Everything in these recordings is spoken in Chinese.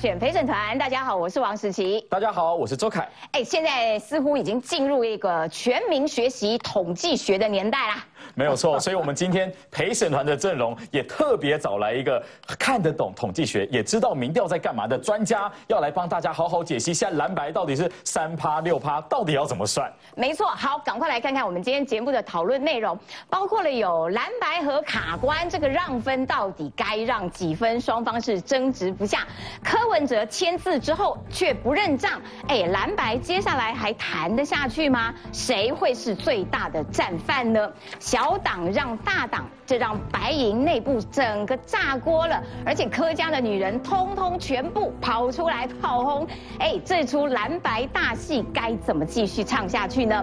选陪审团，大家好，我是王时琪。大家好，我是周凯。哎，现在似乎已经进入一个全民学习统计学的年代啦。没有错，所以我们今天陪审团的阵容也特别找来一个看得懂统计学，也知道民调在干嘛的专家，要来帮大家好好解析现在蓝白到底是三趴六趴，到底要怎么算？没错，好，赶快来看看我们今天节目的讨论内容，包括了有蓝白和卡关，这个让分到底该让几分？双方是争执不下，柯文哲签字之后却不认账，哎，蓝白接下来还谈得下去吗？谁会是最大的战犯呢？小。小党让大党，这让白银内部整个炸锅了，而且柯家的女人通通全部跑出来炮轰，哎，这出蓝白大戏该怎么继续唱下去呢？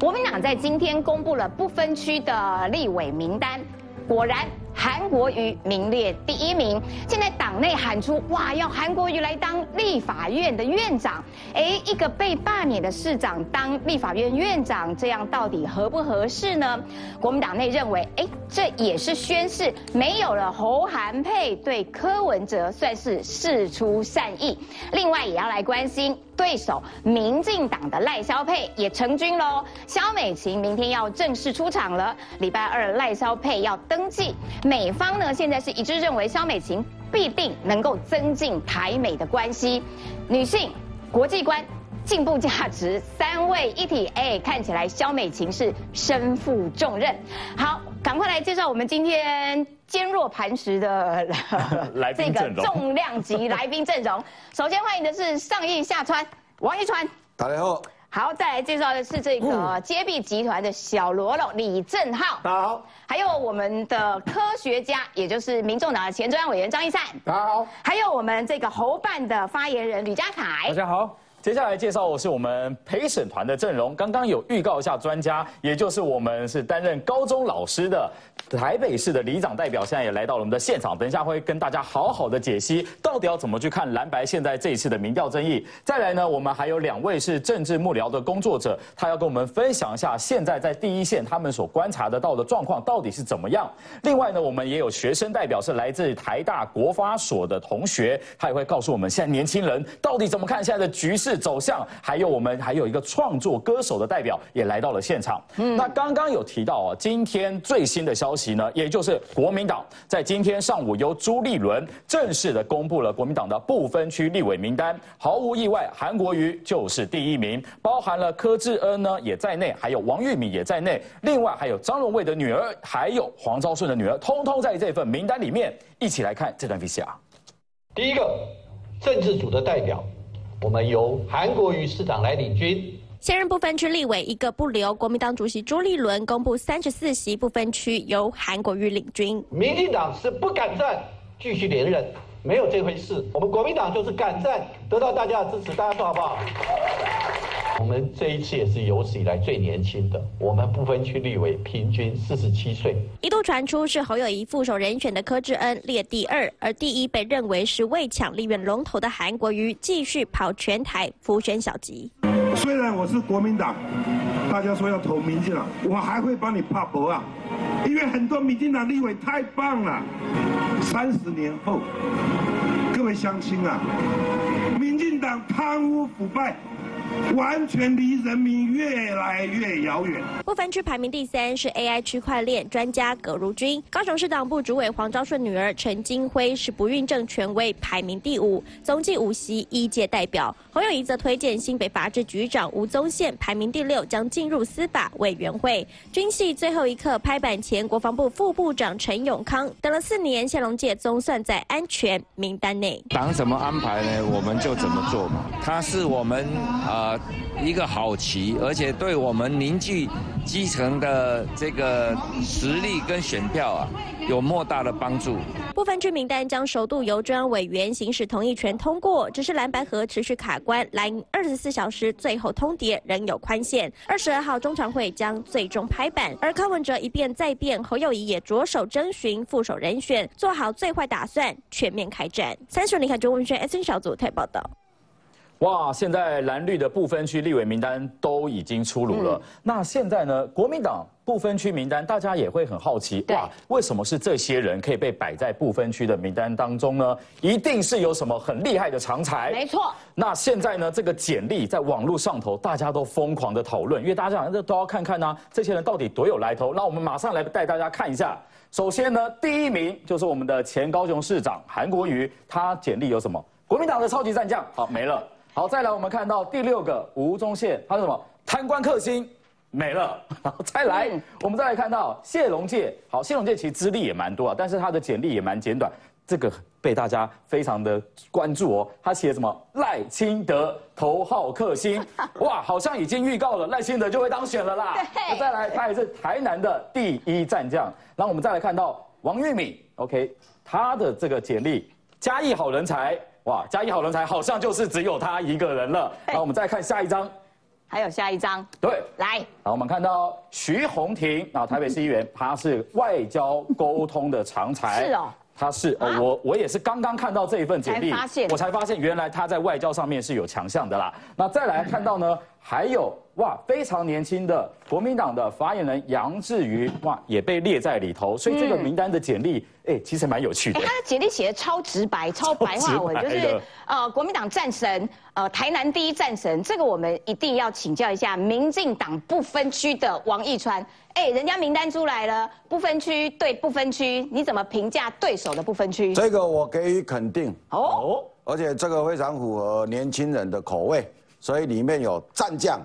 国民党在今天公布了不分区的立委名单，果然。韩国瑜名列第一名，现在党内喊出哇，要韩国瑜来当立法院的院长。哎，一个被罢免的市长当立法院院长，这样到底合不合适呢？国民党内认为，哎，这也是宣示没有了侯韩配，对柯文哲算是事出善意。另外，也要来关心对手民进党的赖萧佩也成军喽。萧美琴明天要正式出场了，礼拜二赖萧佩要登记。美方呢，现在是一致认为肖美琴必定能够增进台美的关系，女性、国际观、进步价值三位一体，哎，看起来肖美琴是身负重任。好，赶快来介绍我们今天坚若磐石的 这个重量级来宾阵容。首先欢迎的是上义下川王一川，大家好。好，再来介绍的是这个接臂集团的小罗罗李正浩，大家好。还有我们的科学家，也就是民众党的前中央委员张一善，大家好。还有我们这个侯办的发言人吕家凯，大家好。接下来介绍的是我们陪审团的阵容，刚刚有预告一下专家，也就是我们是担任高中老师的台北市的里长代表，现在也来到了我们的现场，等一下会跟大家好好的解析到底要怎么去看蓝白现在这一次的民调争议。再来呢，我们还有两位是政治幕僚的工作者，他要跟我们分享一下现在在第一线他们所观察得到的状况到底是怎么样。另外呢，我们也有学生代表是来自台大国发所的同学，他也会告诉我们现在年轻人到底怎么看现在的局势。走向，还有我们还有一个创作歌手的代表也来到了现场。嗯，那刚刚有提到啊，今天最新的消息呢，也就是国民党在今天上午由朱立伦正式的公布了国民党的不分区立委名单。毫无意外，韩国瑜就是第一名，包含了柯志恩呢也在内，还有王玉敏也在内，另外还有张荣卫的女儿，还有黄昭顺的女儿，通通在这份名单里面。一起来看这段 VCR。第一个政治组的代表。我们由韩国瑜市长来领军，现任不分区立委一个不留，国民党主席朱立伦公布三十四席不分区由韩国瑜领军。民进党是不敢战，继续连任，没有这回事。我们国民党就是敢战，得到大家的支持，大家说好不好？我们这一次也是有史以来最年轻的，我们不分区立委平均四十七岁。一度传出是侯友谊副手人选的柯志恩列第二，而第一被认为是为抢立院龙头的韩国瑜继续跑全台浮选小吉。虽然我是国民党，大家说要投民进党，我还会帮你怕博啊，因为很多民进党立委太棒了。三十年后，各位乡亲啊，民进党贪污腐败。完全离人民越来越遥远。不分区排名第三是 AI 区块链专家葛如君，高雄市党部主委黄昭顺女儿陈金辉是不孕症权威，排名第五，总计五席一届代表。侯友谊则推荐新北法制局长吴宗宪，排名第六，将进入司法委员会。军系最后一刻拍板前，国防部副部长陈永康等了四年，谢龙介总算在安全名单内。党怎么安排呢？我们就怎么做嘛。他是我们啊。呃，啊一个好棋，而且对我们凝聚基层的这个实力跟选票啊，有莫大的帮助。部分区名单将首度由中央委员行使同意权通过，只是蓝白河持续卡关，蓝二十四小时最后通牒仍有宽限。二十二号中常会将最终拍板，而柯文哲一变再变，侯友谊也着手征询副手人选，做好最坏打算，全面开战。三十，你看中文轩 S N 小组台报道。哇，现在蓝绿的不分区立委名单都已经出炉了。那现在呢，国民党不分区名单，大家也会很好奇，哇，为什么是这些人可以被摆在不分区的名单当中呢？一定是有什么很厉害的长才。没错。那现在呢，这个简历在网络上头，大家都疯狂的讨论，因为大家好像都要看看呢，这些人到底多有来头。那我们马上来带大家看一下。首先呢，第一名就是我们的前高雄市长韩国瑜，他简历有什么？国民党的超级战将，好没了。好，再来我们看到第六个吴宗宪，他是什么？贪官克星，没了。好，再来，我们再来看到谢龙介，好，谢龙介其实资历也蛮多啊，但是他的简历也蛮简短，这个被大家非常的关注哦。他写什么？赖清德头号克星，哇，好像已经预告了赖清德就会当选了啦。那再来，他也是台南的第一战将。然后我们再来看到王玉敏，OK，他的这个简历，嘉义好人才。哇，嘉义好人才好像就是只有他一个人了。那我们再看下一张，还有下一张。对，来，好，我们看到徐宏庭啊，台北市议员，他是外交沟通的常才。是哦，他是哦，我我也是刚刚看到这一份简历，我才发现原来他在外交上面是有强项的啦。那再来看到呢，还有。哇，非常年轻的国民党的发言人杨志瑜，哇，也被列在里头，所以这个名单的简历，哎，其实蛮有趣的。他的简历写的超直白，超白话文，就是呃，国民党战神，呃，台南第一战神，这个我们一定要请教一下民进党不分区的王义川。哎，人家名单出来了，不分区对不分区，你怎么评价对手的不分区？这个我给予肯定哦，而且这个非常符合年轻人的口味，所以里面有战将。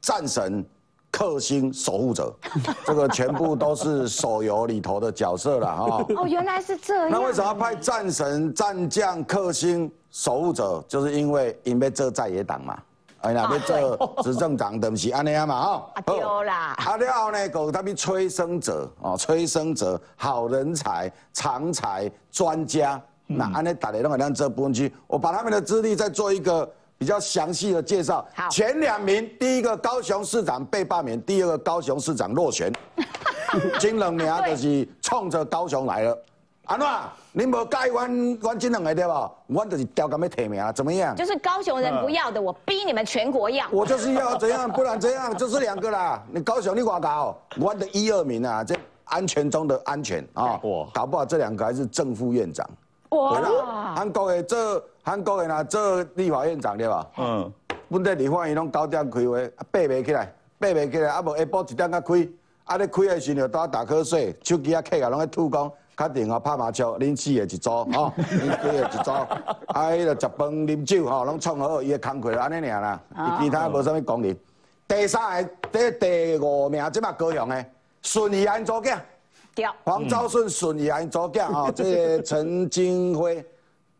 战神、克星、守护者，这个全部都是手游里头的角色了哈。哦，原来是这样。那为什么要派战神、战将、克星、守护者？就是因为因为这在野党嘛，哎呀，要做执政党等不是安尼啊嘛哈。丢啦。啊了后呢，搞他们催生者哦，催生者、好人才、常才、专家，那安尼大家拢会让这部分去，我把他们的资历再做一个。比较详细的介绍，前两名，第一个高雄市长被罢免，第二个高雄市长落选，金两名就是冲着高雄来了。安怎？你无介阮阮这两个对吧？阮就是调敢要提名，怎么样？就是高雄人不要的，我逼你们全国要。我就是要怎样，不然怎样？就是两个啦。你高雄你寡搞，阮的一二名啊，这安全中的安全啊，搞不好这两个还是正副院长。哇！韩国的做韩国的呐做立法院长对吧？嗯。本地立法院拢九点开会，爬袂起来，爬袂起来，啊无下晡一点才开，啊咧开的时阵都打瞌睡，手机啊客啊拢在吐讲，确定哦拍麻将，恁四个一组哦，恁几个一组，啊迄个食饭啉酒吼，拢创好伊的工课安尼尔啦，其他无啥物功能。第三个第第五名即马高雄的顺义安组囝。黄昭顺顺义安祖囝吼，这个陈金辉，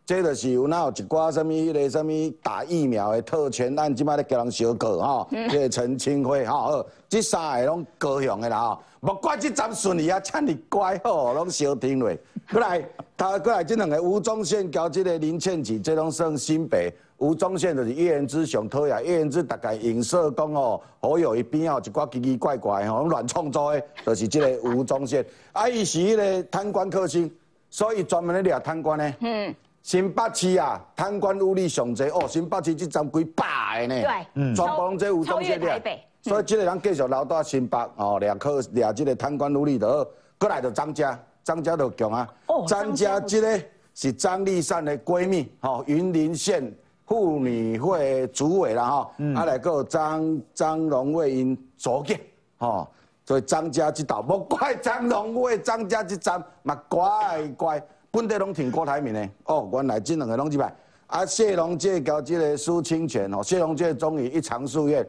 这就是有哪有一寡什么迄个什么打疫苗的特权案，即摆咧叫人小告吼，即个陈清辉吼，这三个拢高雄的啦吼，莫怪即站顺利啊，请你乖吼，拢小听落。过来，他过来这两个吴宗宪交这个林倩琪，这拢算新北。吴宗宪就是叶元之上讨厌，叶元之大概影射讲哦，好友一边哦一寡奇奇怪怪吼乱创作的，就是这个吴宗宪。啊，伊是迄个贪官克星，所以专门咧掠贪官呢。嗯。新北市啊，贪官污吏上侪哦，新北市即站几百个呢。对。全部拢这吴宗宪掠。所以即个人继续留到新北哦，掠科掠即个贪官污吏的。过来就张家，张家就强啊。哦。张家即个是张丽善的闺蜜，吼，云林县。妇女会主委啦哈，啊来个张张荣卫因组建，吼，所以张家即道，莫怪张荣卫张家即站嘛怪怪，本地拢挺郭台铭的，哦，原来这两个拢一摆，啊谢龙介交这个苏清泉哦，谢龙介终于一偿夙愿，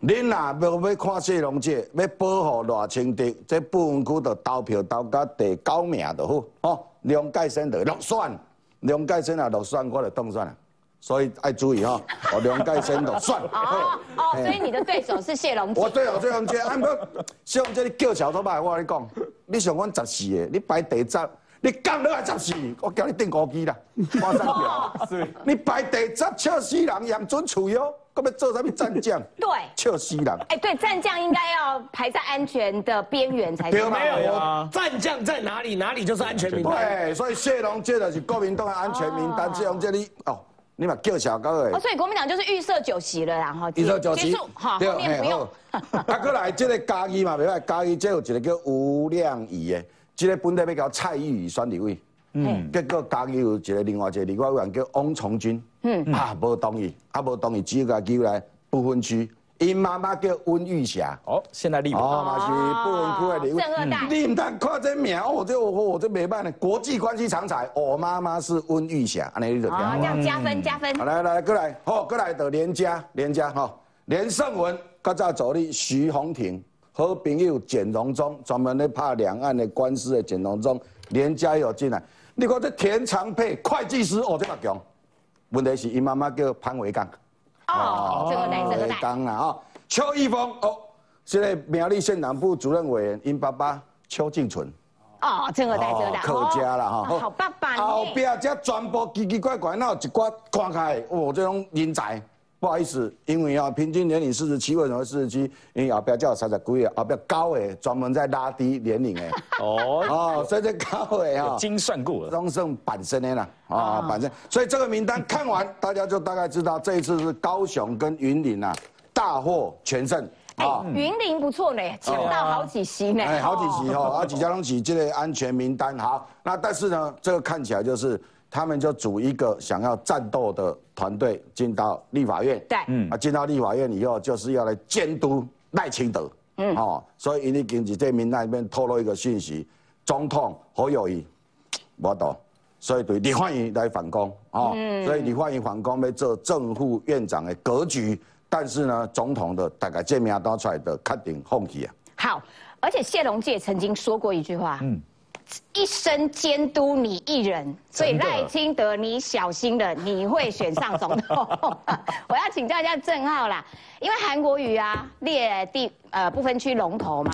恁若要要看谢龙介，要保护赖清德，这不分区的投票投到第九名就好，哦，梁介生就落选，梁介生啊落选，我就当选了。所以爱注意哈，我梁介生就算。哦哦，所以你的对手是谢龙介。我对手谢龙介，啊不，谢龙介你叫桥头摆，我跟你讲，你想阮十四个，你排第十，你讲了十四，我叫你订高机啦，马上票。是。你排第十，笑死人，杨准处哟，搁要做什么战将？对。笑死人。哎，对，战将应该要排在安全的边缘才对。没有啊，战将在哪里，哪里就是安全名单。对，所以谢龙这的是国民党的安全名单，谢龙这里哦。你嘛叫小高的。哦，所以国民党就是预设酒席了，然后预设九席，好，后面不用。啊，过来这个嘉义嘛，袂歹，嘉义这有一个叫吴亮仪的，这个本地要叫蔡玉宇选立委，嗯，结果嘉义有一个另外一个立委叫汪从军，嗯，啊，无同意，啊，无同意，只个叫来不分区。因妈妈叫温玉霞，哦，现在立委哦，嘛是不分区的立委。正二代，你唔通看这名哦，这我这没办呢，国际关系常才。我妈妈是温玉霞，安尼你就听。哦，这样加分加分。好来来过来，好过来的连家连家哈，连胜文，刚才助理徐宏庭，好朋友简荣忠，专门咧拍两岸的官司的简荣忠，连家有进来。你看这田长佩会计师哦，这么强。问题是伊妈妈叫潘维刚。哦，这个代，这个代。刚啊啊，邱义峰哦，现在苗栗县党部主任委员，因爸爸邱敬纯。哦，这个代，这个代。客家了哈。好爸爸。后边这全部奇奇怪怪，那有一挂看开，哦，这种人才。不好意思，因为啊，平均年龄四十七，为什么四十七？因为后边叫三十几啊，后边高诶，专门在拉低年龄诶。哦哦，所以这高诶啊，精算过了，终胜板身的啦啊，板身。所以这个名单看完，大家就大概知道这一次是高雄跟云林啊大获全胜啊。云林不错呢，抢到好几席呢。哎，好几席哈，啊，几家东起这类安全名单好。那但是呢，这个看起来就是。他们就组一个想要战斗的团队进到立法院，对，嗯，啊，进到立法院以后就是要来监督赖清德，嗯，哦，所以你经济这名单里面透露一个讯息，总统侯友谊，我懂，所以对李焕英来反攻，哦，所以李焕英反攻要做正副院长的格局，但是呢，总统的大概这名单出来的肯定放弃啊。好，而且谢龙介曾经说过一句话，嗯。一生监督你一人，所以赖清德，你小心了，你会选上总统。我要请教一下郑浩啦，因为韩国瑜啊列第呃不分区龙头嘛，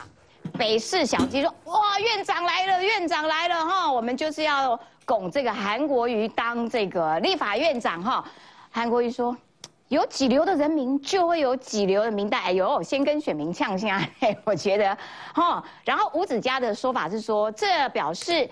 北市小鸡说哇院长来了，院长来了哈，我们就是要拱这个韩国瑜当这个立法院长哈，韩国瑜说。有几流的人民，就会有几流的名单。哎呦，先跟选民呛下，我觉得，哈。然后吴子嘉的说法是说，这表示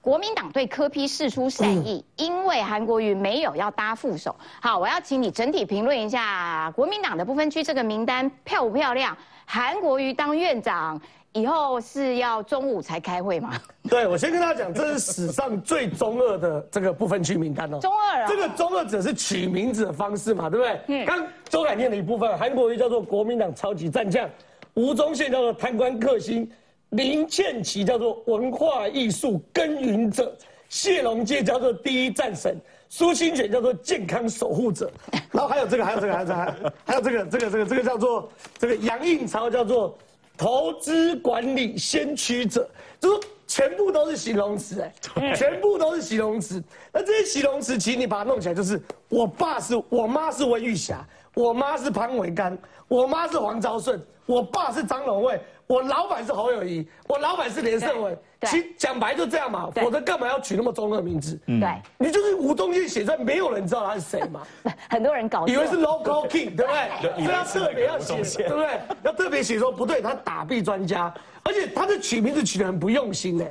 国民党对柯批示出善意，因为韩国瑜没有要搭副手。好，我要请你整体评论一下国民党的不分区这个名单漂不漂亮？韩国瑜当院长。以后是要中午才开会吗？对，我先跟大家讲，这是史上最中二的这个不分区名单哦。中二啊！这个中二者是取名字的方式嘛，对不对？嗯。刚周凯念的一部分，韩国瑜叫做国民党超级战将，吴宗宪叫做贪官克星，林建奇叫做文化艺术耕耘者，谢龙介叫做第一战神，苏清泉叫做健康守护者，然后还有这个，还有这个，还有这个，还有这个，这个，这个，这个叫做这个杨应超叫做。投资管理先驱者，就是全部都是形容词，哎，全部都是形容词。那这些形容词，其实你把它弄起来，就是我爸是我妈是温玉霞，我妈是潘伟刚，我妈是黄昭顺，我爸是张荣卫。我老板是侯友谊，我老板是连胜文，其讲白就这样嘛，否则干嘛要取那么中二名字？对，你就是吴宗宪写出来，没有人知道他是谁嘛。很多人搞以为是 local king，对不对？所以要特别要写，对不对？要特别写说不对，他打弊专家，而且他的取名字取得很不用心呢，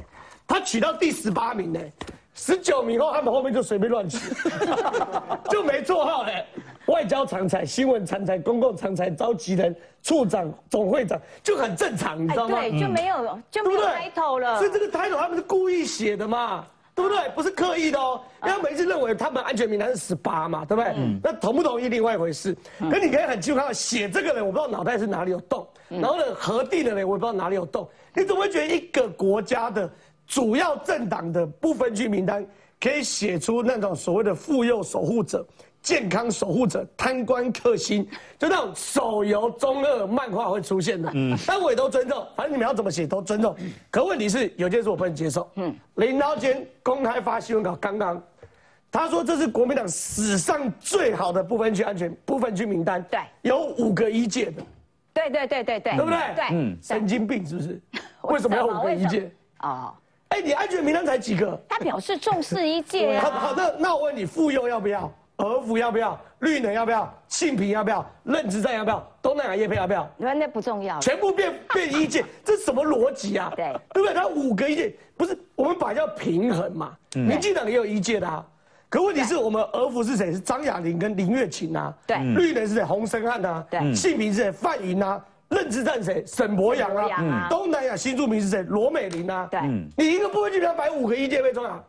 他取到第十八名呢。十九名后，他们后面就随便乱取，就没做好嘞。外交常才、新闻常才、公共常才、召集人、处长、总会长就很正常，你知道吗？对，就没有就没有 title 了。所以这个 title 他们是故意写的嘛，对不对？不是刻意的哦。因为每次认为他们安全名单是十八嘛，对不对？那同不同意另外一回事。可你可以很清楚看到，写这个人我不知道脑袋是哪里有洞，然后呢核定的人我也不知道哪里有洞。你怎么会觉得一个国家的？主要政党的不分区名单可以写出那种所谓的妇幼守护者、健康守护者、贪官克星，就那种手游中二漫画会出现的。嗯，但我也都尊重，反正你们要怎么写都尊重。可问题是有件事我不能接受。嗯，林涛坚公开发新闻稿，刚刚他说这是国民党史上最好的不分区安全不分区名单。对，有五个一届的。对对对对对，对不对？对，嗯，神经病是不是？为什么要五个一届？哦。哎，你安全名单才几个？他表示重视一届啊。好，的那我问你，妇幼要不要？儿福要不要？绿能要不要？性平要不要？认知战要不要？东南亚叶配要不要？那那不重要，全部变变一届，这什么逻辑啊？对，对不对？他五个一届，不是我们把叫平衡嘛？民进党也有一届的啊。可问题是我们俄服是谁？是张雅玲跟林月琴啊。对。绿能是谁？洪生汉啊。对。性平是谁？范云啊。认知战谁？沈博阳啊。东南亚新住民是谁？罗美玲啊。对。你一个部分就要摆五个一届被中啊？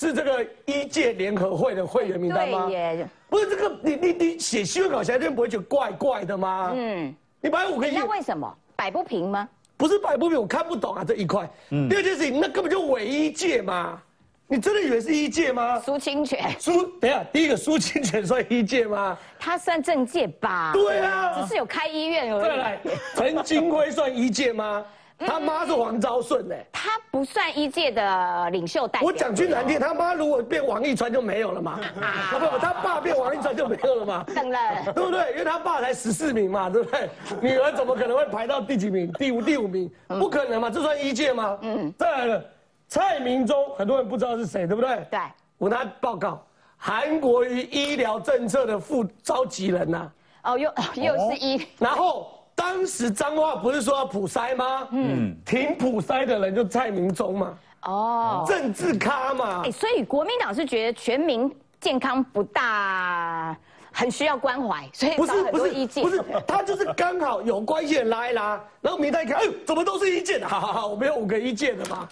是这个一届联合会的会员名单吗？对不是这个，你你你写新闻稿起来，就不会觉得怪怪的吗？嗯。你摆五个一那为什么摆不平吗？不是摆不平，我看不懂啊这一块。嗯。第二件事情，那根本就伪一届嘛。你真的以为是一届吗？苏清泉，苏，等下，第一个苏清泉算一届吗？他算政界吧？对啊，只是有开医院而已。来，陈金辉算一届吗？他妈是黄昭顺呢。他不算一届的领袖代表。我讲句难听，他妈如果变王一川就没有了嘛？啊不不，他爸变王一川就没有了嘛？等了，对不对？因为他爸才十四名嘛，对不对？女儿怎么可能会排到第几名？第五、第五名？不可能嘛？这算一届吗？嗯，再来了。蔡明忠，很多人不知道是谁，对不对？对，我拿报告，韩国瑜医疗政策的副召集人呐。哦，又又是一。然后当时脏话不是说要普筛吗？嗯，挺普筛的人就蔡明忠嘛。哦，政治咖嘛。哎，所以国民党是觉得全民健康不大。很需要关怀，所以不是不是不是，他就是刚好有关系的拉一拉，然后明代一看，哎，怎么都是一届的？好好好，我们有五个一届的嘛，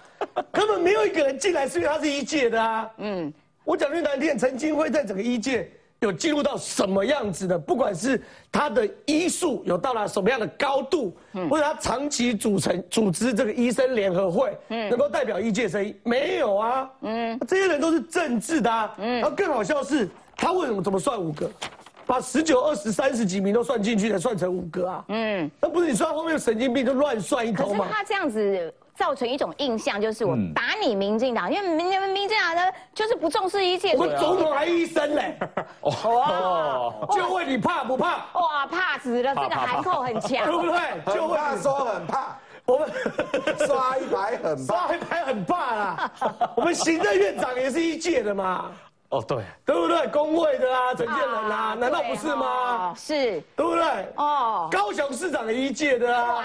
根本没有一个人进来是因为他是一届的啊。嗯，我讲句难听，陈金辉在整个一届有进入到什么样子的？不管是他的医术有到达什么样的高度，或者他长期组成组织这个医生联合会，嗯，能够代表医界声音，没有啊。嗯，这些人都是政治的啊。嗯，然后更好笑是。他为什么怎么算五个？把十九、二十、三十几名都算进去，才算成五个啊？嗯，那不是你算后面神经病就乱算一通吗？可是他这样子造成一种印象，就是我打你民进党，因为民民民进党呢就是不重视一切。我们总统还医生嘞，哦，就问你怕不怕？哇，怕死了！这个海口很强，对不对？就问他说很怕，我们刷一排很刷一排很怕啦。我们行政院长也是一届的嘛。哦，对，对不对？工会的啊，陈建仁啊，难道不是吗？是，对不对？哦，高雄市长的一届的啊，哇，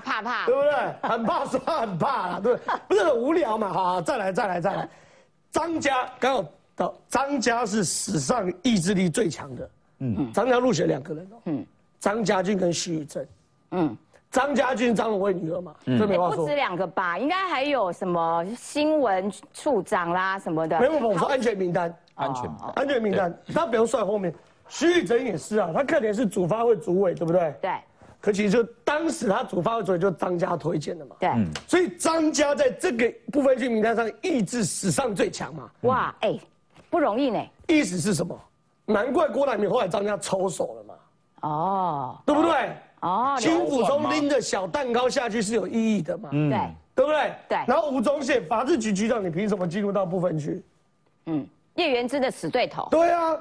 怕怕，对不对？很怕说很怕啦，对，不是很无聊嘛？好，再来，再来，再来。张家刚好到，张家是史上意志力最强的。嗯，张家入选两个人哦。嗯，张家俊跟徐宇正。嗯。张家俊、张荣惠女儿嘛，这没话说。不止两个吧，应该还有什么新闻处长啦什么的。没有，我说安全名单。安全，安全名单，他不用算后面。徐宇珍也是啊，他看起来是主发会主委，对不对？对。可其实就当时他主发会主委就张家推荐的嘛。对。所以张家在这个部分区名单上意志史上最强嘛。哇，哎，不容易呢。意思是什么？难怪郭台铭后来张家抽手了嘛。哦。对不对？哦，金府中拎着小蛋糕下去是有意义的嘛？嗯对，对不对？对。然后吴宗宪法制局局长，你凭什么进入到部分区？嗯，叶元之的死对头。对啊，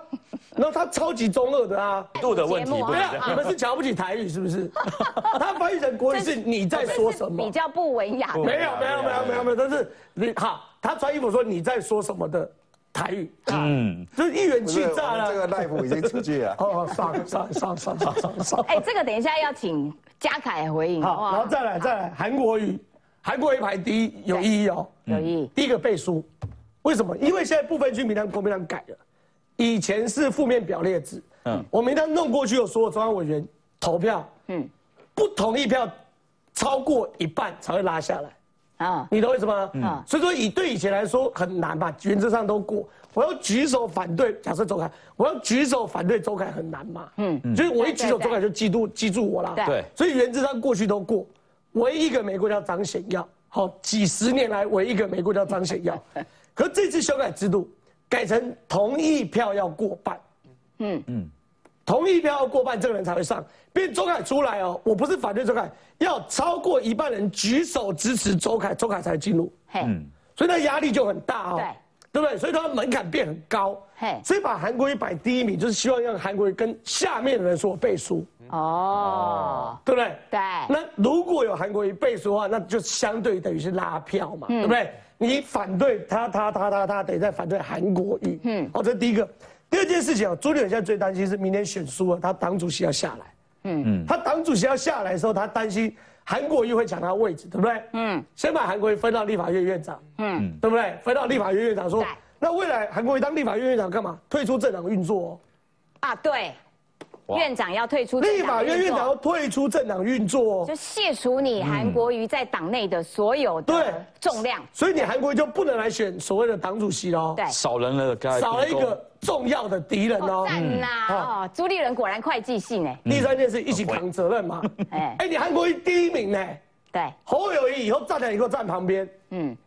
然后他超级中二的啊，度的问题。对啊，你们是瞧不起台语是不是？他翻译成国语是你在说什么？比较不文雅。没有没有没有没有没有，但是你好，他穿衣服说你在说什么的。台语，嗯，就是一元气炸了。这个赖普已经出去了。哦，上上上上上上上。哎，这个等一下要请嘉凯回应。好，然后再来再来，韩国语，韩国语排第一有意义哦，有意义。第一个背书，为什么？因为现在部分区名单国民党改了，以前是负面表列制，嗯，我名单弄过去有所有中央委员投票，嗯，不同意票超过一半才会拉下来。啊，你懂意思吗？嗯，所以说以对以前来说很难吧，原则上都过。我要举手反对，假设周凯，我要举手反对周凯很难嘛。嗯嗯，就是我一举手，周凯就记住记住我了。对，所以原则上过去都过。唯一一个美国叫张显耀，好，几十年来唯一一个美国叫张显耀。可这次修改制度，改成同意票要过半。嗯嗯。同意票要过半，这个人才会上。变周凯出来哦，我不是反对周凯，要超过一半人举手支持周凯，周凯才进入。嗯，所以那压力就很大哦。对，对不对？所以他门槛变很高。嘿，所以把韩国瑜摆第一名，就是希望让韩国瑜跟下面的人说背书。哦，对不对？对。那如果有韩国瑜背书的话，那就相对等于是拉票嘛，对不对？你反对他，他，他，他，他，等于在反对韩国瑜。嗯，好，这是第一个。第二件事情啊，朱立伦现在最担心是明天选输了，他党主席要下来。嗯嗯，他党主席要下来的时候，他担心韩国瑜会抢他位置，对不对？嗯，先把韩国瑜分到立法院院长。嗯，对不对？分到立法院院长说，那未来韩国瑜当立法院院长干嘛？退出政党运作。哦啊，对。院长要退出，立法院院长要退出政党运作，就卸除你韩国瑜在党内的所有的重量，所以你韩国瑜就不能来选所谓的党主席喽。对，少人了，少了一个重要的敌人哦。赞呐！哦，朱立伦果然会计性哎。第三件事，一起扛责任嘛。哎，哎，你韩国瑜第一名呢？对，侯友谊以后站在你给我站旁边，嗯，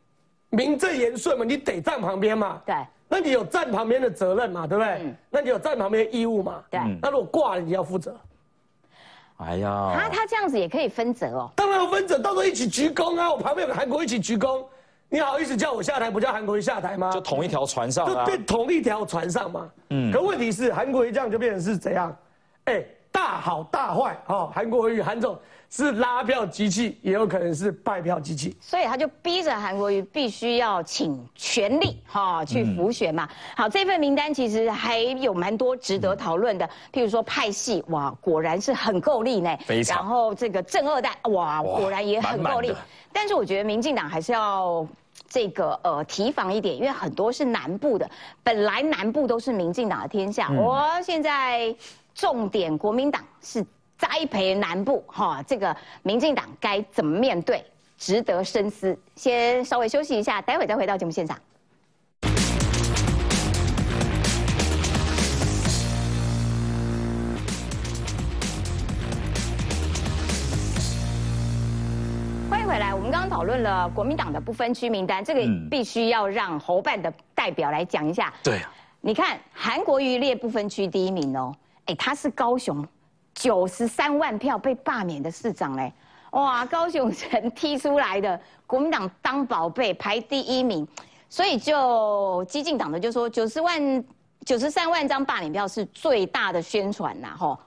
名正言顺嘛，你得站旁边嘛。对。那你有站旁边的责任嘛，对不对？那你有站旁边的义务嘛？对。那如果挂了，你要负责。哎呀，他他这样子也可以分责哦。当然要分责，到时候一起鞠躬啊！我旁边有个韩国一起鞠躬，你好意思叫我下台，不叫韩国瑜下台吗？就同一条船上就变同一条船上嘛。嗯。可问题是，韩国瑜这样就变成是怎样？哎，大好大坏哦！韩国瑜韩总。是拉票机器，也有可能是拜票机器，所以他就逼着韩国瑜必须要请全力哈去浮选嘛。好，这份名单其实还有蛮多值得讨论的，譬如说派系，哇，果然是很够力呢。非常。然后这个正二代，哇，果然也很够力。但是我觉得民进党还是要这个呃提防一点，因为很多是南部的，本来南部都是民进党的天下，我现在重点国民党是。栽培南部，哈，这个民进党该怎么面对？值得深思。先稍微休息一下，待会再回到节目现场。欢迎回来，我们刚刚讨论了国民党的不分区名单，这个必须要让侯办的代表来讲一下。对，啊你看韩国瑜列不分区第一名哦，哎，他是高雄。九十三万票被罢免的市长嘞，哇，高雄城踢出来的国民党当宝贝排第一名，所以就激进党的就说九十万九十三万张罢免票是最大的宣传呐，吼。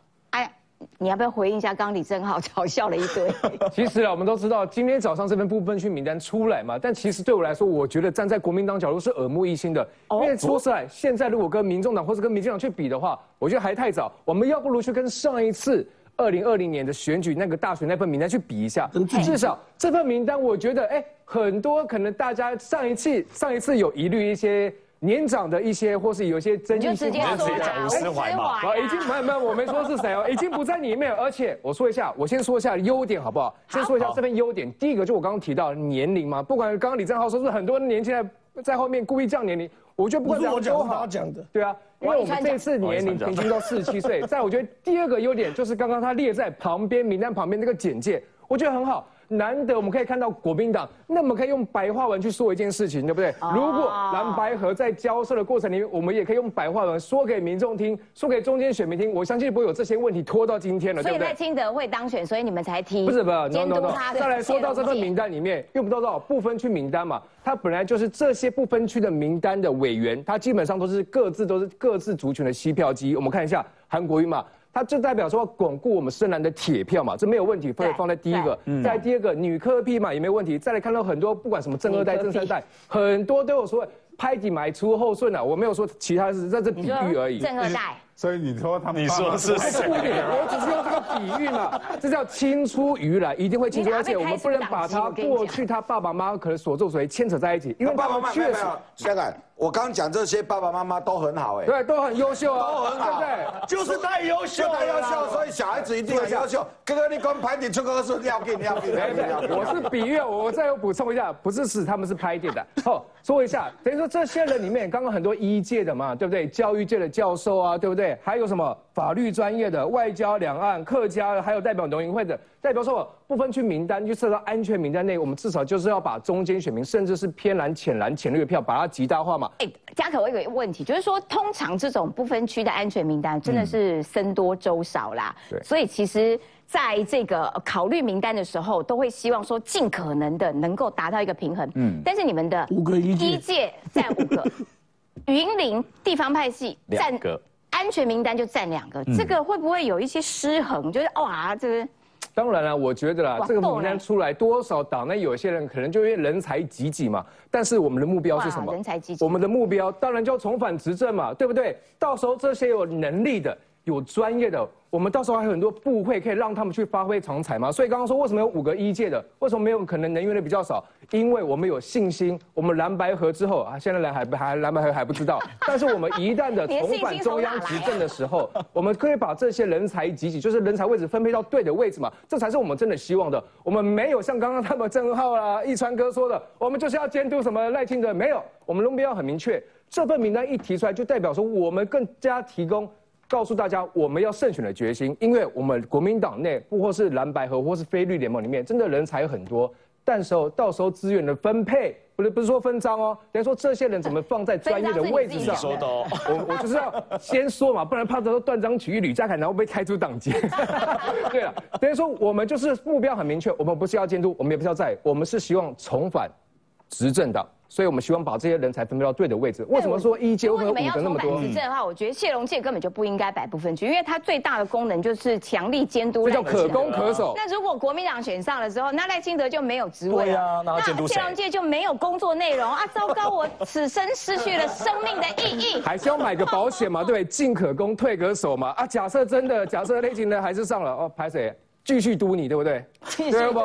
你要不要回应一下？刚刚李正浩嘲笑了一堆。其实啊，我们都知道今天早上这份不分区名单出来嘛，但其实对我来说，我觉得站在国民党角度是耳目一新的。因为说实在，现在如果跟民众党或者跟民进党去比的话，我觉得还太早。我们要不如去跟上一次二零二零年的选举那个大选那份名单去比一下。至少这份名单，我觉得哎，很多可能大家上一次上一次有疑虑一些。年长的一些，或是有一些争议性，直接讲吴思怀嘛，啊已经没有没有，我没说是谁哦，已经不在里面。而且我说一下，我先说一下优点好不好？先说一下这份优点。第一个就我刚刚提到年龄嘛，不管刚刚李正浩说是很多年轻人在后面故意降年龄，我觉得不管怎么都好讲的。对啊，因为我们这次年龄平均都四十七岁。再我觉得第二个优点就是刚刚他列在旁边名单旁边那个简介，我觉得很好。难得我们可以看到国民党，那么可以用白话文去说一件事情，对不对？如果蓝白河在交涉的过程里面，我们也可以用白话文说给民众听，说给中间选民听，我相信不会有这些问题拖到今天了，对不对？所以在清德会当选，所以你们才提不是不是监督他。再来说到这份名单里面，用不到多少不分区名单嘛，它本来就是这些不分区的名单的委员，他基本上都是各自都是各自族群的吸票机。我们看一下韩国瑜嘛。它就代表说巩固我们深蓝的铁票嘛，这没有问题，放放在第一个。再第二个，女科币嘛也没有问题。再来看到很多，不管什么正二代、正三代，很多都有说拍底买出后顺啊，我没有说其他是在这比喻而已。正二代。所以你说他们，你说是谁？我只是用这个比喻嘛，这叫青出于蓝，一定会青出，而且我们不能把他过去他爸爸妈妈可能所作所为牵扯在一起，因为爸爸妈妈确实，香港。我刚讲这些爸爸妈妈都很好哎，对，都很优秀啊，都很好，对对，就是太优秀，太优秀，所以小孩子一定很优秀。哥哥，你光拍点出个是尿给尿给尿给。我是比喻，我再补充一下，不是死他们是拍点的。哦，说一下，等于说这些人里面，刚刚很多医界的嘛，对不对？教育界的教授啊，对不对？还有什么法律专业的、外交、两岸、客家，还有代表农民会的。代表说，不分区名单就设到安全名单内，我们至少就是要把中间选民，甚至是偏蓝、浅蓝、浅绿的票，把它极大化嘛。哎，嘉可，我有一个问题，就是说，通常这种不分区的安全名单真的是僧多粥少啦。对。所以其实在这个考虑名单的时候，都会希望说尽可能的能够达到一个平衡。嗯。但是你们的五个一届占五个，云林地方派系占个，安全名单就占两个，这个会不会有一些失衡？就是哇，这个。当然了，我觉得啦，这个名单出来，多少党内有些人可能就因为人才济济嘛。但是我们的目标是什么？人才济济。我们的目标当然就要重返执政嘛，对不对？到时候这些有能力的、有专业的，我们到时候还有很多部会可以让他们去发挥长才嘛。所以刚刚说为什么有五个一届的，为什么没有可能能源的比较少？因为我们有信心，我们蓝白合之后啊，现在人还还蓝白合还不知道，但是我们一旦的 重返中央执政的时候，我们可以把这些人才集集，就是人才位置分配到对的位置嘛，这才是我们真的希望的。我们没有像刚刚他们郑浩啊、易川哥说的，我们就是要监督什么赖清德，没有，我们目标很明确。这份名单一提出来，就代表说我们更加提供。告诉大家，我们要胜选的决心，因为我们国民党内，不或是蓝白合，或是非绿联盟里面，真的人才有很多，但时候到时候资源的分配，不是不是说分赃哦，等于说这些人怎么放在专业的位置上？说的，我 我就是要先说嘛，不然怕到时候断章取义，吕家凯然后被开除党籍。对了，等于说我们就是目标很明确，我们不是要监督，我们也不是要在，我们是希望重返执政党。所以我们希望把这些人才分配到对的位置。为什么说一届会五个那么多？执政的话，我觉得谢龙介根本就不应该摆部分区，因为他最大的功能就是强力监督。这叫可攻可守。那如果国民党选上了之后，那赖清德就没有职位了。那谢龙介就没有工作内容啊！糟糕，我 此生失去了生命的意义。还是要买个保险嘛，对，进可攻，退可守嘛。啊，假设真的，假设赖清德还是上了哦，排谁？继续督你，对不对？对不？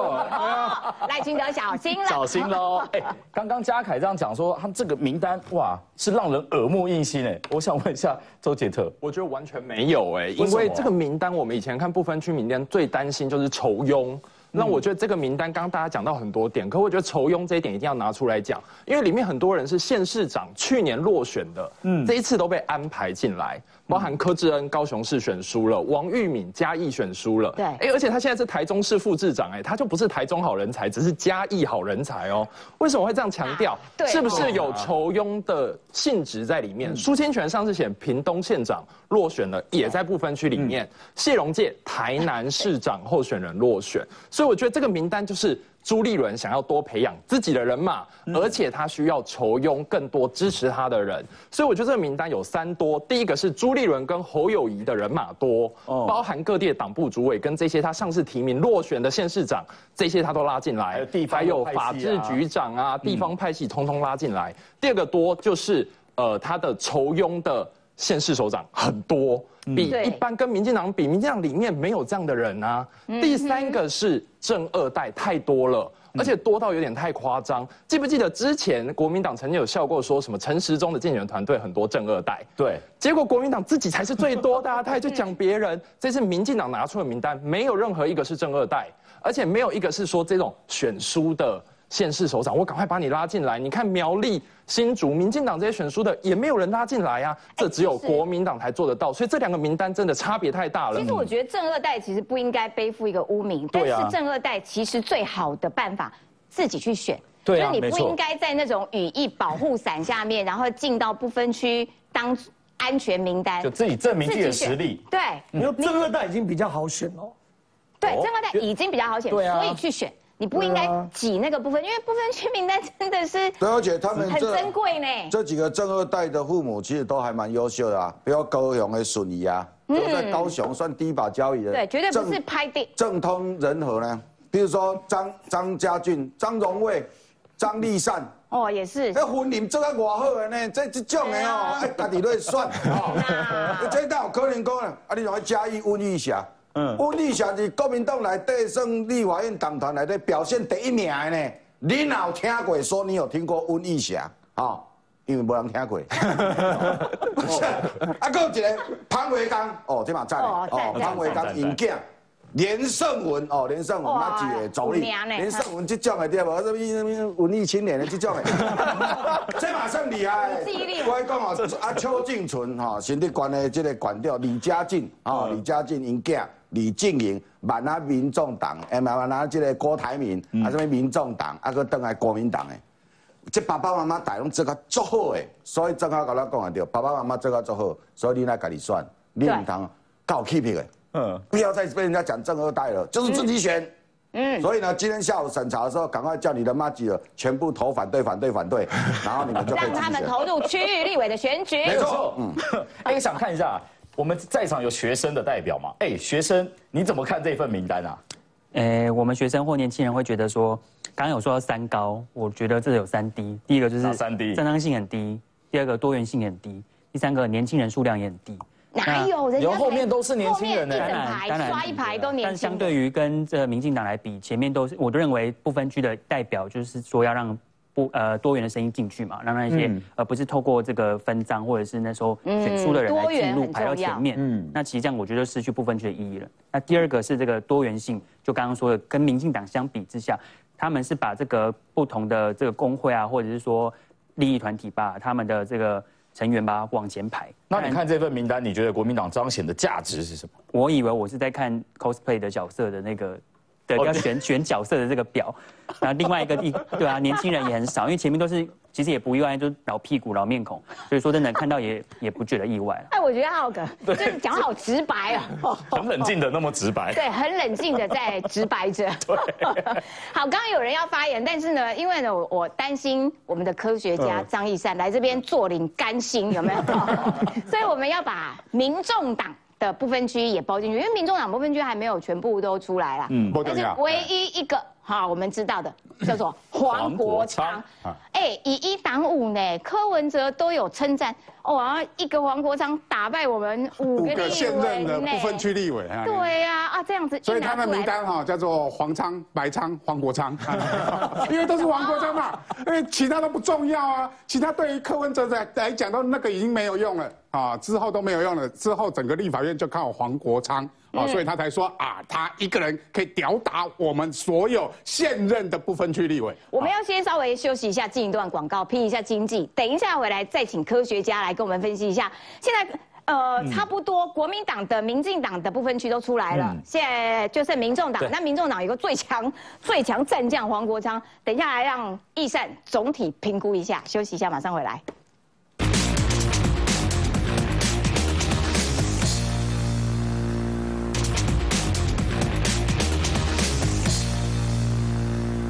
赖清德小心了，小心喽！哎，刚刚嘉凯这样讲说，他这个名单哇，是让人耳目一新哎。我想问一下周杰特，我觉得完全没有哎，因为这个名单，我们以前看不分区名单，最担心就是仇庸。那我觉得这个名单，刚刚大家讲到很多点，可我觉得仇庸这一点一定要拿出来讲，因为里面很多人是县市长去年落选的，嗯，这一次都被安排进来。包含柯志恩高雄市选输了，王玉敏嘉义选输了，对，哎，而且他现在是台中市副市长，哎，他就不是台中好人才，只是嘉义好人才哦。为什么会这样强调？是不是有仇庸的性质在里面？苏清泉上次选屏东县长落选了，也在不分区里面。谢荣介台南市长候选人落选，所以我觉得这个名单就是。朱立伦想要多培养自己的人马，而且他需要筹拥更多支持他的人，所以我觉得这个名单有三多。第一个是朱立伦跟侯友谊的人马多，包含各地的党部主委跟这些他上次提名落选的县市长，这些他都拉进来，还有法制局长啊，地方派系通通拉进来。第二个多就是呃他的筹拥的县市首长很多。比一般跟民进党比，民进党里面没有这样的人啊。第三个是正二代太多了，而且多到有点太夸张。记不记得之前国民党曾经有笑过，说什么陈时中的竞选团队很多正二代？对，结果国民党自己才是最多的，他还去讲别人。这次民进党拿出的名单，没有任何一个是正二代，而且没有一个是说这种选书的。县市首长，我赶快把你拉进来。你看苗栗、新竹、民进党这些选书的，也没有人拉进来啊。这只有国民党才做得到，所以这两个名单真的差别太大了。其实我觉得正二代其实不应该背负一个污名，但是正二代其实最好的办法自己去选，就是你不应该在那种羽翼保护伞下面，然后进到不分区当安全名单，就自己证明自己的实力。对，你说正二代已经比较好选哦。对，正二代已经比较好选，所以去选。你不应该挤那个部分，因为部分区名单真的是，对，而且他们很珍贵呢。这几个正二代的父母其实都还蛮优秀的啊，比如高雄的顺仪啊，都在高雄算第一把交椅的。对，绝对不是拍电。正通人和呢，比如说张张家俊、张荣卫、张立善，哦，也是。那婚姻做得偌好的呢，这这种的哦，哎，家己都会算哦。这倒有可能讲啊，啊，你用嘉义温一下。嗯，温立祥是国民党内底胜立法院党团内底表现第一名的呢。你有听过说你有听过温义祥啊？因为无人听过。啊，搁有一个潘维刚，哦，这嘛赞哦，潘维刚引荐连胜文哦，连胜文那几个总理，连胜文这种的对无？什么什么文艺青年的这种的，这嘛算厉害。我讲哦，啊，邱静纯哈，新的官的这个官调李家进啊，李家进引荐。李静莹，万啊民众党，哎，万啊这个郭台铭，啊什么民众党，啊个登来国民党诶，这爸爸妈妈大拢做个足好诶，所以正好甲咱讲啊对，爸爸妈妈做个足好，所以你来家己选，你唔通搞欺骗诶，嗯，不要再被人家讲正二代了，就是自己选，嗯，所以呢，今天下午审查的时候，赶快叫你的妈几个全部投反对，反对，反对，然后你们就让他们投入区域立委的选举，没错，嗯，哎，想看一下。我们在场有学生的代表吗？哎，学生你怎么看这份名单啊？哎，我们学生或年轻人会觉得说，刚刚有说到三高，我觉得这有三低。第一个就是三低，正当性很低；第二个多元性很低；第三个年轻人数量也很低。哪有？人家后面都是年轻人呢，当然，当然刷一排都年轻。但相对于跟这民进党来比，前面都是，我都认为不分区的代表就是说要让不呃多元的声音进去嘛，让那些呃不是透过这个分赃或者是那时候选出的人来进入排到前面。嗯，那其实这样我觉得失去部分区的意义了。那第二个是这个多元性，就刚刚说的，跟民进党相比之下，他们是把这个不同的这个工会啊，或者是说利益团体吧，他们的这个。成员吧，往前排。那你看这份名单，你觉得国民党彰显的价值是什么？我以为我是在看 cosplay 的角色的那个，对，要选选角色的这个表。然后另外一个一，对啊，年轻人也很少，因为前面都是。其实也不意外，就是老屁股、老面孔，所以说真的看到也也不觉得意外哎，我觉得浩哥就是讲好直白哦，很冷静的那么直白。对，很冷静的在直白着。好，刚刚有人要发言，但是呢，因为呢，我我担心我们的科学家张义善来这边坐领甘心，有没有？所以我们要把民众党的部分区也包进去，因为民众党部分区还没有全部都出来了。嗯，但是唯一一个。哈，我们知道的叫做黄国昌。哎，以一挡五呢，柯文哲都有称赞。哇，一个黄国昌打败我们五个现任的部分区立委啊。对呀，啊这样子。所以他的名单哈叫做黄昌、白昌、黄国昌，因为都是黄国昌嘛，因为其他都不重要啊。其他对于柯文哲来来讲，都那个已经没有用了啊，之后都没有用了。之后整个立法院就靠黄国昌。啊，所以他才说啊，他一个人可以吊打我们所有现任的不分区立委。我们要先稍微休息一下，进一段广告，拼一下经济。等一下回来再请科学家来跟我们分析一下。现在呃，差不多国民党的、民进党的部分区都出来了，现在就剩民众党。那民众党有个最强、最强战将黄国昌，等一下来让易善总体评估一下。休息一下，马上回来。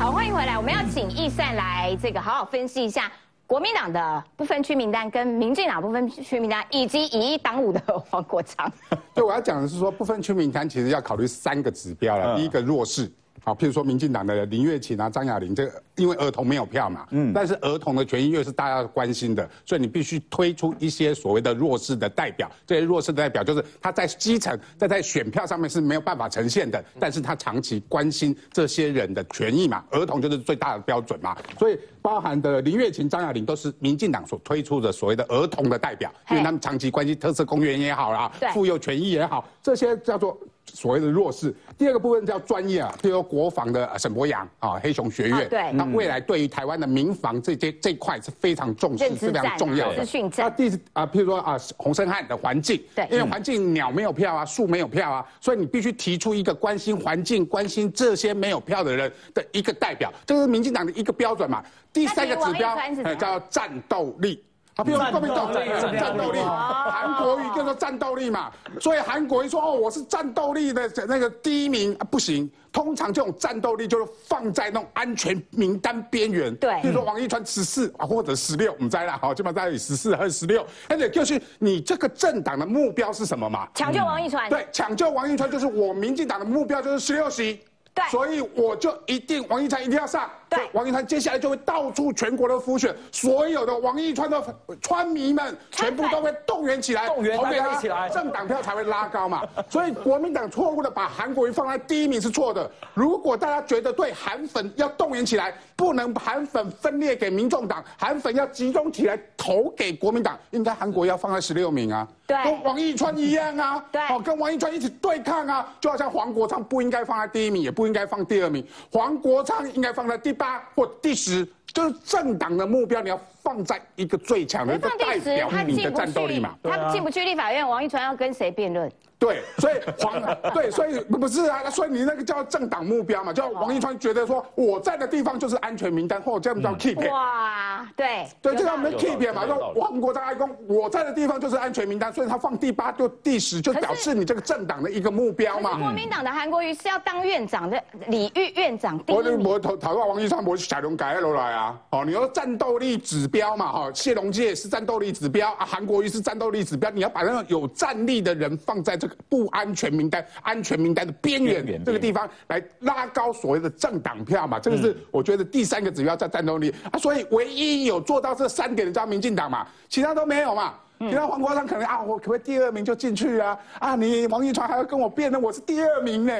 好，欢迎回来。我们要请易善来这个好好分析一下国民党的不分区名单跟民进党不分区名单，以及以一挡五的 黄国昌。对，我要讲的是说不分区名单其实要考虑三个指标了。第一个弱势。好，譬如说民进党的林月琴啊、张雅玲，这个因为儿童没有票嘛，嗯，但是儿童的权益又是大家关心的，所以你必须推出一些所谓的弱势的代表。这些弱势的代表就是他在基层，在在选票上面是没有办法呈现的，但是他长期关心这些人的权益嘛，儿童就是最大的标准嘛。所以包含的林月琴、张雅玲都是民进党所推出的所谓的儿童的代表，因为他们长期关心特色公园也好啦，妇幼权益也好，这些叫做。所谓的弱势，第二个部分叫专业啊，比如国防的沈博阳啊，黑熊学院，对，那未来对于台湾的民防这些这块是非常重视，是非常重要的。那第啊，譬如说啊，洪胜汉的环境，对，因为环境鸟没有票啊，树没有票啊，所以你必须提出一个关心环境、关心这些没有票的人的一个代表，这是民进党的一个标准嘛。第三个指标叫战斗力。啊，比如国民党战斗力，韩国瑜叫做战斗力嘛，所以韩国瑜说哦，我是战斗力的那个第一名，不行。通常这种战斗力就是放在那种安全名单边缘，对，比如说王一川十四啊，或者十六，我们摘了，好，基本上在十四和十六，而且就是你这个政党的目标是什么嘛？抢救王一川。对，抢救王一川就是我民进党的目标，就是十六席。对，所以我就一定王一川一定要上。对，王一川接下来就会到处全国的浮选，所有的王一川的川迷们全部都会动员起来，动员他起来，政党票才会拉高嘛。所以国民党错误的把韩国瑜放在第一名是错的。如果大家觉得对韩粉要动员起来，不能韩粉分裂给民众党，韩粉要集中起来投给国民党，应该韩国要放在十六名啊。对，跟王一川一样啊。对，哦，跟王一川一起对抗啊，就好像黄国昌不应该放在第一名，也不应该放第二名，黄国昌应该放在第八或第十，就是政党的目标，你要放在一个最强的，代表你的战斗力嘛。他进不去立法院，王一川要跟谁辩论？对，所以黄 对，所以不是啊，所以你那个叫政党目标嘛，叫王一川觉得说我在的地方就是安全名单，或者叫 keep。哇，对，对，这个我们 keep 嘛，说王国昌爱公我在的地方就是安全名单，所以他放第八就第十，就表示你这个政党的一个目标嘛。国民党的韩国瑜是要当院长的，李玉院长第一名。我我讨讨论王一川，我小龙改下来啊，哦，你说战斗力指标嘛，哈，谢龙介是战斗力指标啊，韩国瑜是战斗力指标，你要把那个有战力的人放在这个。不安全名单，安全名单的边缘这个地方来拉高所谓的政党票嘛，这个是我觉得第三个指标在战斗力啊，所以唯一有做到这三点的叫民进党嘛，其他都没有嘛。其他黄国昌可能啊，我可不可以第二名就进去啊？啊，你王一川还要跟我辩论我是第二名呢？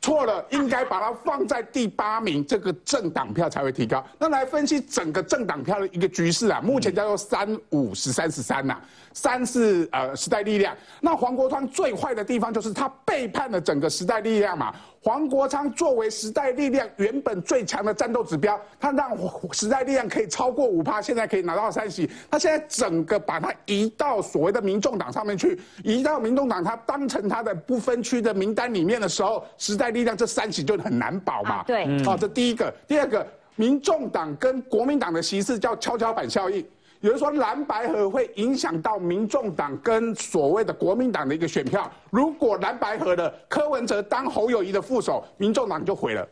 错了，应该把它放在第八名，这个政党票才会提高。那来分析整个政党票的一个局势啊，目前叫做三五十三十三呐，三是呃时代力量。那黄国昌最坏的地方就是他背叛了整个时代力量嘛。黄国昌作为时代力量原本最强的战斗指标，他让时代力量可以超过五趴，现在可以拿到三席。他现在整个把它移到所谓的民众党上面去，移到民众党，他当成他的不分区的名单里面的时候，时代力量这三席就很难保嘛。对，好，这第一个，第二个，民众党跟国民党的席次叫跷跷板效应。有人说蓝白合会影响到民众党跟所谓的国民党的一个选票，如果蓝白合的柯文哲当侯友谊的副手，民众党就毁了，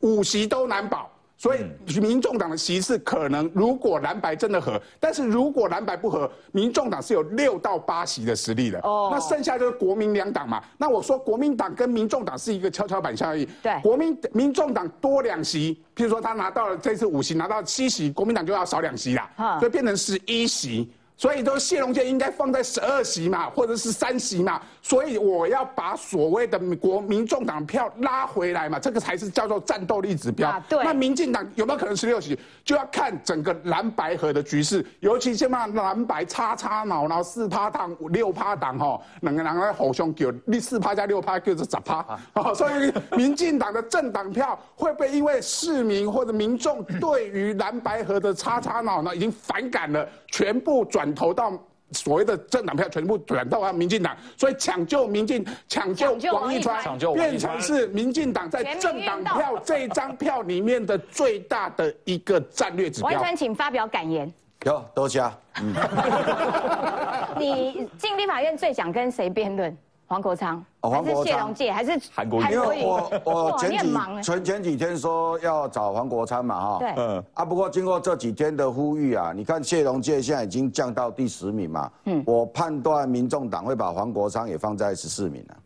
五席都难保。所以，民众党的席次可能，如果蓝白真的合，但是如果蓝白不合，民众党是有六到八席的实力的。哦，那剩下就是国民两党嘛。那我说国民党跟民众党是一个跷跷板效应。对，国民民众党多两席，譬如说他拿到了这次五席，拿到七席，国民党就要少两席啦，所以变成十一席。所以都谢龙介应该放在十二席嘛，或者是三席嘛。所以我要把所谓的国民众党票拉回来嘛，这个才是叫做战斗力指标。对。那民进党有没有可能十六席？就要看整个蓝白河的局势，尤其现在蓝白叉叉脑，然后四趴党、六趴党哈，两个人在互相叫，你四趴加六趴就是十趴。啊，所以民进党的政党票会不会因为市民或者民众对于蓝白河的叉叉脑呢已经反感了，全部转？投到所谓的政党票全部转到啊民进党，所以抢救民进，抢救王一川，变成是民进党在政党票这一张票里面的最大的一个战略指标。王一川，请发表感言。有多加。嗯。你进立法院最想跟谁辩论？黄国昌，还是谢龙介，还是韩国瑜？因为我我前几前前几天说要找黄国昌嘛，哈，对，嗯，啊，不过经过这几天的呼吁啊，你看谢龙介现在已经降到第十名嘛，嗯，我判断民众党会把黄国昌也放在十四名了，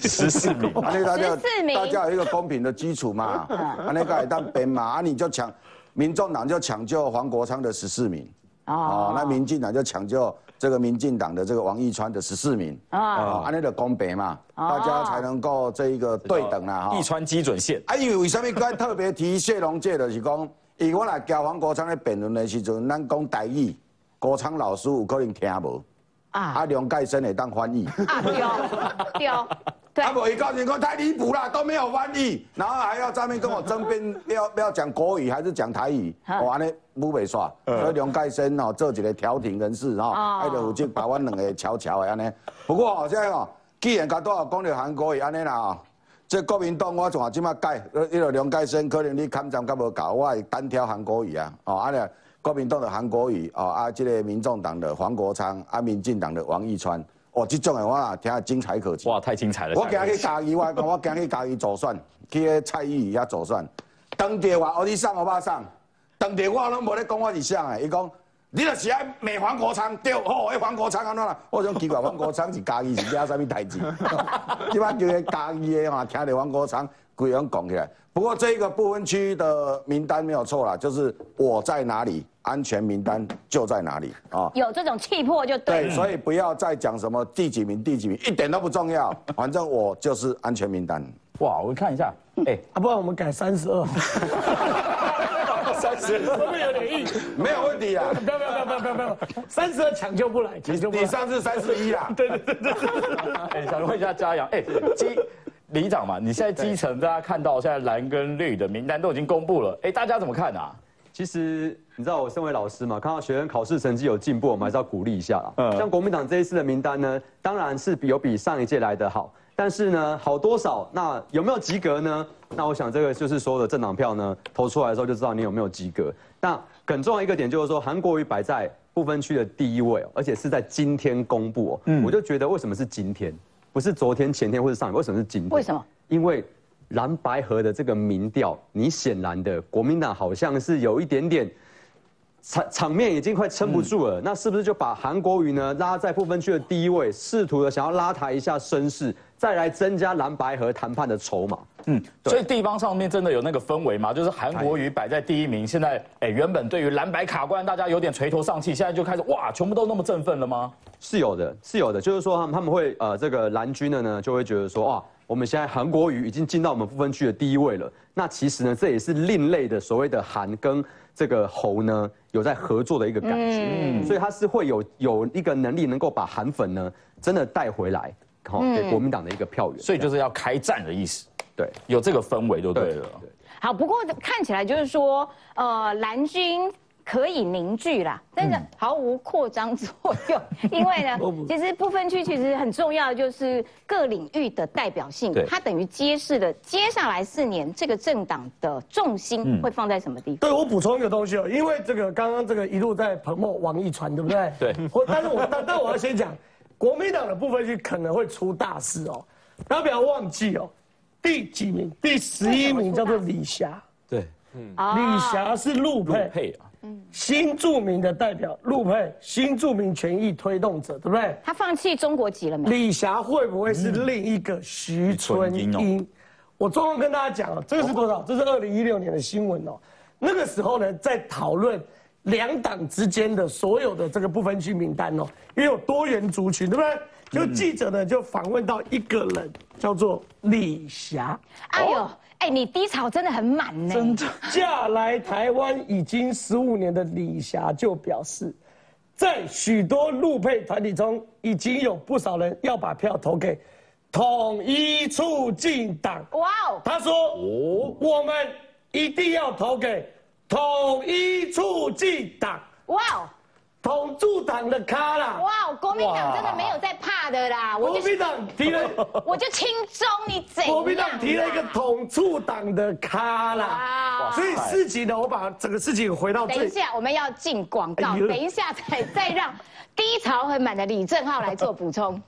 十四名，那大家大家有一个公平的基础嘛，啊，那个当编嘛，啊，你就抢，民众党就抢救黄国昌的十四名，哦，那民进党就抢救。这个民进党的这个王义川的十四名。啊，安尼的公平嘛，大家才能够这一个对等啦哈。义川基准线。啊，因为为什么该特别提谢龙介的是讲，以我来教黄国昌的辩论的时阵，咱讲台语，国昌老师有可能听无？啊，啊梁介生会当翻译。啊，对对。他不会告诉你说太离谱了，都没有翻译，然后还要上面跟我争辩，要要讲国语还是讲台语，我安尼不会耍。所以梁盖生哦，做一个调停人士哦，还得负责把我两个瞧瞧的安尼。不过好像哦，既然他都要讲到韩国语安尼啦哦，这国民党我怎即马改？因为梁盖生可能你看战较无够，我会单挑韩国语啊。哦，安尼国民党的韩国语哦，啊，这个民众党的黄国昌，啊，民进党的王义川。哦，这种的话听下精彩可期。哇，太精彩了！我今日去嘉义，我讲 我今日去嘉义做选，去个蔡依遐做选。当地话，我你上我爸上，当地话拢无咧讲我是啥的。伊讲，你就是爱美黄国昌，对，好，迄黄国昌安怎啦？我想奇怪，黄国昌是嘉义是惹啥物代志？即摆叫个嘉义的嘛，听着黄国昌，规样讲起来。不过这个部分区的名单没有错啦，就是我在哪里。安全名单就在哪里啊？有这种气魄就对。对，所以不要再讲什么第几名、第几名，一点都不重要。反正我就是安全名单。哇，我看一下，哎，啊，不然我们改三十二。三十二，会不会有点硬？没有问题啊。不要不要不要不要不要，三十二抢救不来，抢救不来。你上次三十一啊？对对对对。哎，想问一下嘉阳，哎，基里长嘛，你现在基层大家看到现在蓝跟绿的名单都已经公布了，哎，大家怎么看啊？其实你知道，我身为老师嘛，看到学生考试成绩有进步，我们还是要鼓励一下啦。嗯，像国民党这一次的名单呢，当然是有比上一届来的好，但是呢，好多少？那有没有及格呢？那我想这个就是所有的政党票呢，投出来的时候就知道你有没有及格。那很重要一个点就是说，韩国瑜摆在不分区的第一位，而且是在今天公布。嗯，我就觉得为什么是今天，不是昨天、前天或者上？为什么是今天？为什么？因为。蓝白河的这个民调，你显然的国民党好像是有一点点场场面已经快撑不住了，那是不是就把韩国瑜呢拉在不分区的第一位，试图的想要拉抬一下声势，再来增加蓝白和谈判的筹码？嗯，所以地方上面真的有那个氛围吗？就是韩国瑜摆在第一名，现在哎，原本对于蓝白卡关大家有点垂头丧气，现在就开始哇，全部都那么振奋了吗？是有的，是有的，就是说他们他们会呃，这个蓝军的呢，就会觉得说哇，我们现在韩国瑜已经进到我们不分区的第一位了。那其实呢，这也是另类的所谓的韩跟这个侯呢有在合作的一个感觉，所以他是会有有一个能力能够把韩粉呢真的带回来，好给国民党的一个票源。所以就是要开战的意思。对，有这个氛围就对了。好，不过看起来就是说，呃，蓝军可以凝聚啦，但是毫无扩张作用，因为呢，其实不分区其实很重要的就是各领域的代表性，它等于揭示了接下来四年这个政党的重心会放在什么地方。对我补充一个东西哦，因为这个刚刚这个一路在彭茂网易传，对不对？对。但是我但但我要先讲，国民党的部分区可能会出大事哦，大家不要忘记哦。第几名？第十一名叫做李霞。对，嗯，李霞是陆配啊，嗯，新著名的代表，陆佩新著名权益推动者，对不对？他放弃中国籍了没？李霞会不会是另一个徐春英？我中文跟大家讲啊，这个是多少？这是二零一六年的新闻哦。那个时候呢，在讨论两党之间的所有的这个不分区名单哦，因为有多元族群，对不对？就记者呢，就访问到一个人，叫做李霞。哎呦，哎，你低潮真的很满呢。真的，嫁来台湾已经十五年的李霞就表示，在许多陆配团体中，已经有不少人要把票投给统一促进党。哇哦，他说，哦，我们一定要投给统一促进党。哇哦。统助党的咖啦！哇，国民党真的没有在怕的啦！国民党提了，我就轻松你怎？国民党提了一个统助党的咖啦！所以事情呢，我把整个事情回到。等一下，我们要进广告，等一下再再让低潮很满的李正浩来做补充。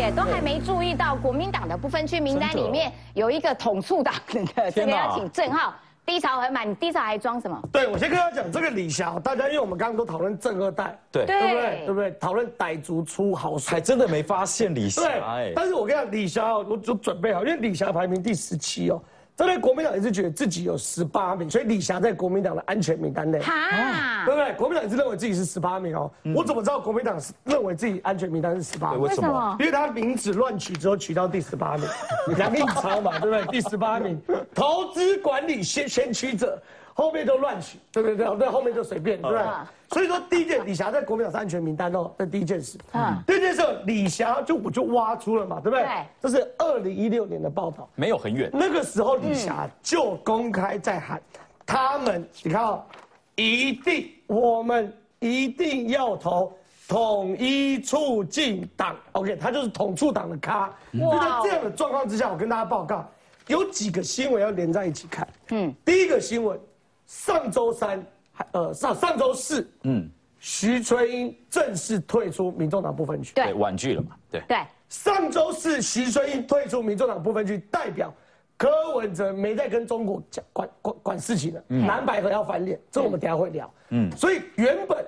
耶，都还没注意到国民党的不分区名单里面有一个统促党的，这个要请郑浩低潮很满，你低潮还装什么？对，我先跟他讲这个李霞，大家因为我们刚刚都讨论正二代，对对不对？对不对？讨论傣族出好水，还真的没发现李霞。对，但是我跟你讲，李霞，我就准备好，因为李霞排名第十七哦。这边国民党也是觉得自己有十八名，所以李霞在国民党的安全名单内，对不对？国民党也是认为自己是十八名哦。我怎么知道国民党是认为自己安全名单是十八？为什么？因为他名字乱取之后取到第十八名，梁应超嘛，对不对？第十八名，投资管理先先驱者。后面都乱取，对对对，对后面就随便，对不对？所以说第一件，李霞在国民党是安全名单哦，这第一件事。嗯，第二件事，李霞就我就挖出了嘛，对不对？对，这是二零一六年的报道，没有很远。那个时候李霞就公开在喊，他们你看哦，一定我们一定要投统一促进党，OK，他就是统促党的咖。就在这样的状况之下，我跟大家报告，有几个新闻要连在一起看。嗯，第一个新闻。上周三，呃上上周四，嗯，徐春英正式退出民众党部分区，对，婉拒了嘛，对。对。上周四，徐春英退出民众党部分区，代表柯文哲没在跟中国讲管管管事情了，嗯。蓝白合要翻脸，这我们等下会聊，嗯。所以原本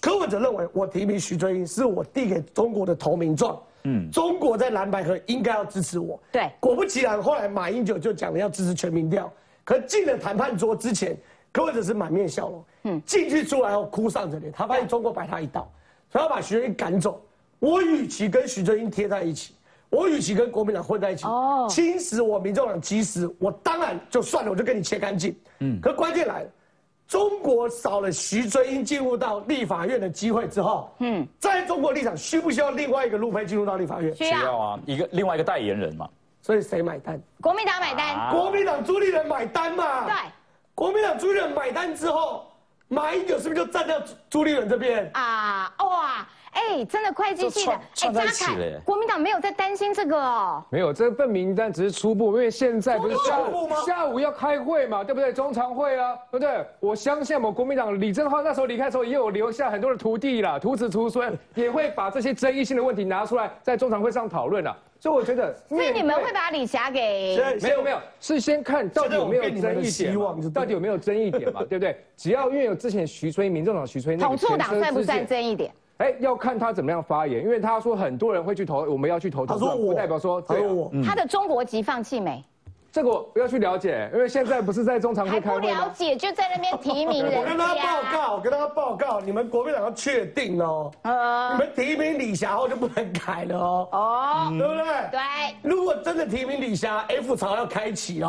柯文哲认为我提名徐春英是我递给中国的投名状，嗯，中国在蓝白河应该要支持我，对。果不其然，后来马英九就讲了要支持全民调。可进了谈判桌之前，柯文哲是满面笑容。嗯，进去出来后哭丧着脸，他发现中国摆他一道，所以要把徐春英赶走。我与其跟徐春英贴在一起，我与其跟国民党混在一起，哦，侵蚀我民众党基石，我当然就算了，我就跟你切干净。嗯，可关键来了，中国少了徐春英进入到立法院的机会之后，嗯，在中国立场需不需要另外一个路飞进入到立法院？需要啊，一个另外一个代言人嘛。所以谁买单？国民党买单。国民党朱立伦买单嘛？对。国民党朱立伦买单之后，马英九是不是就站在朱立伦这边？啊，哇，哎，对，真的会计系的。哎，张凯，国民党没有在担心这个哦。没有，这份名单只是初步，因为现在不是下午下午要开会嘛，对不对？中常会啊，对不对？我相信我们国民党李正浩那时候离开的时候，也有留下很多的徒弟啦，徒子徒孙，也会把这些争议性的问题拿出来，在中常会上讨论了。所以我觉得，所以你们会把李霞给没有没有，是先看到底有没有争议点，到底有没有争议点嘛，对不对？只要因为有之前徐春民众党徐春统促党算不算争议点？哎，要看他怎么样发言，因为他说很多人会去投，我们要去投，他说不代表说他说我，他的中国籍放弃没？这个不要去了解，因为现在不是在中常会开会不了解就在那边提名人。我跟他报告，我跟他报告，你们国民党要确定哦，你们提名李霞后就不能改了哦。哦，对不对？对。如果真的提名李霞，F 槽要开启哦。